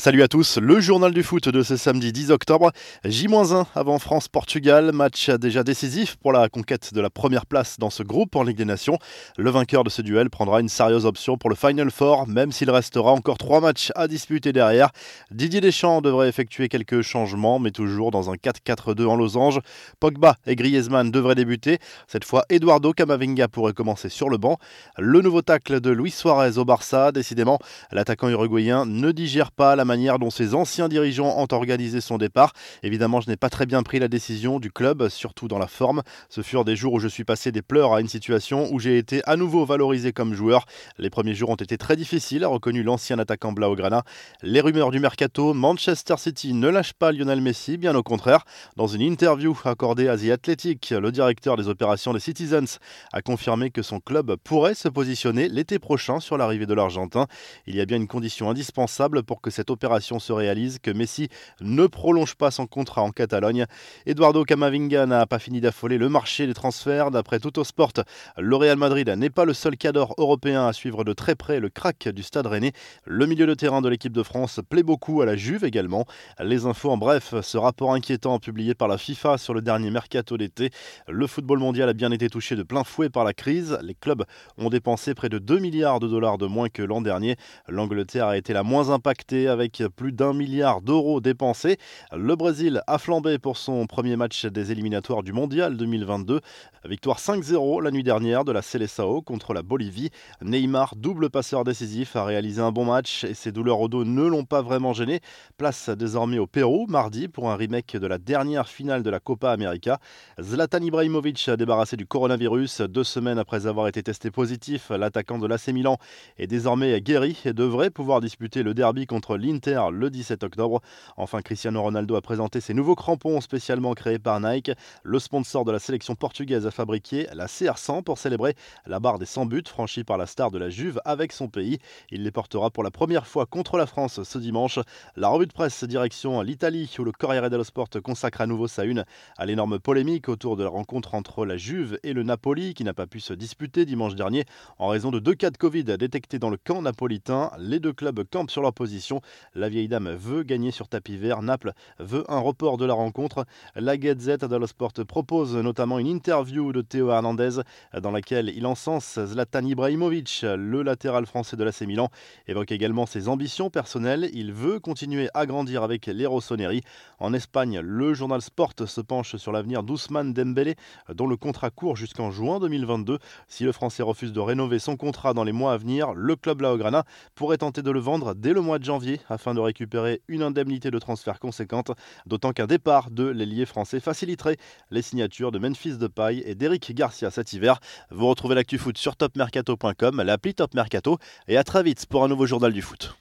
Salut à tous, le journal du foot de ce samedi 10 octobre. J-1 avant France-Portugal, match déjà décisif pour la conquête de la première place dans ce groupe en Ligue des Nations. Le vainqueur de ce duel prendra une sérieuse option pour le Final Four, même s'il restera encore trois matchs à disputer derrière. Didier Deschamps devrait effectuer quelques changements, mais toujours dans un 4-4-2 en losange. Pogba et Griezmann devraient débuter. Cette fois, Eduardo Camavinga pourrait commencer sur le banc. Le nouveau tacle de Luis Suarez au Barça, décidément, l'attaquant uruguayen ne digère pas la manière dont ses anciens dirigeants ont organisé son départ. Évidemment, je n'ai pas très bien pris la décision du club, surtout dans la forme. Ce furent des jours où je suis passé des pleurs à une situation où j'ai été à nouveau valorisé comme joueur. Les premiers jours ont été très difficiles, a reconnu l'ancien attaquant Blaugrana. Les rumeurs du mercato, Manchester City ne lâche pas Lionel Messi, bien au contraire. Dans une interview accordée à The Athletic, le directeur des opérations des Citizens a confirmé que son club pourrait se positionner l'été prochain sur l'arrivée de l'Argentin. Il y a bien une condition indispensable pour que cette opération se réalise, que Messi ne prolonge pas son contrat en Catalogne. Eduardo Camavinga n'a pas fini d'affoler le marché des transferts. D'après Sport, le Real Madrid n'est pas le seul cadre européen à suivre de très près le crack du stade rennais. Le milieu de terrain de l'équipe de France plaît beaucoup à la Juve également. Les infos en bref, ce rapport inquiétant publié par la FIFA sur le dernier mercato d'été. Le football mondial a bien été touché de plein fouet par la crise. Les clubs ont dépensé près de 2 milliards de dollars de moins que l'an dernier. L'Angleterre a été la moins impactée avec plus d'un milliard d'euros dépensés. Le Brésil a flambé pour son premier match des éliminatoires du Mondial 2022. Victoire 5-0 la nuit dernière de la Seleção contre la Bolivie. Neymar, double passeur décisif, a réalisé un bon match et ses douleurs au dos ne l'ont pas vraiment gêné. Place désormais au Pérou mardi pour un remake de la dernière finale de la Copa América. Zlatan Ibrahimovic a débarrassé du coronavirus deux semaines après avoir été testé positif. L'attaquant de l'AC Milan est désormais guéri et devrait pouvoir disputer le derby contre l'Inter le 17 octobre. Enfin, Cristiano Ronaldo a présenté ses nouveaux crampons spécialement créés par Nike. Le sponsor de la sélection portugaise a fabriqué la CR100 pour célébrer la barre des 100 buts franchis par la star de la Juve avec son pays. Il les portera pour la première fois contre la France ce dimanche. La revue de presse direction l'Italie où le Corriere dello Sport consacre à nouveau sa une à l'énorme polémique autour de la rencontre entre la Juve et le Napoli qui n'a pas pu se disputer dimanche dernier en raison de deux cas de Covid détectés dans le camp napolitain. Les deux clubs campent sur leur position. La vieille dame veut gagner sur tapis vert. Naples veut un report de la rencontre. La Gazette dello Sport propose notamment une interview de Théo Hernandez dans laquelle il encense Zlatan Ibrahimovic, le latéral français de l'AC Milan, évoque également ses ambitions personnelles. Il veut continuer à grandir avec les Rossoneri. En Espagne, le journal Sport se penche sur l'avenir d'Ousmane Dembélé, dont le contrat court jusqu'en juin 2022. Si le Français refuse de rénover son contrat dans les mois à venir, le club Laograna pourrait tenter de le vendre dès le mois de janvier afin de récupérer une indemnité de transfert conséquente, d'autant qu'un départ de l'ailier français faciliterait les signatures de Memphis Depay et d'Eric Garcia cet hiver. Vous retrouvez l'actu foot sur topmercato.com, l'appli Top Mercato, et à très vite pour un nouveau journal du foot.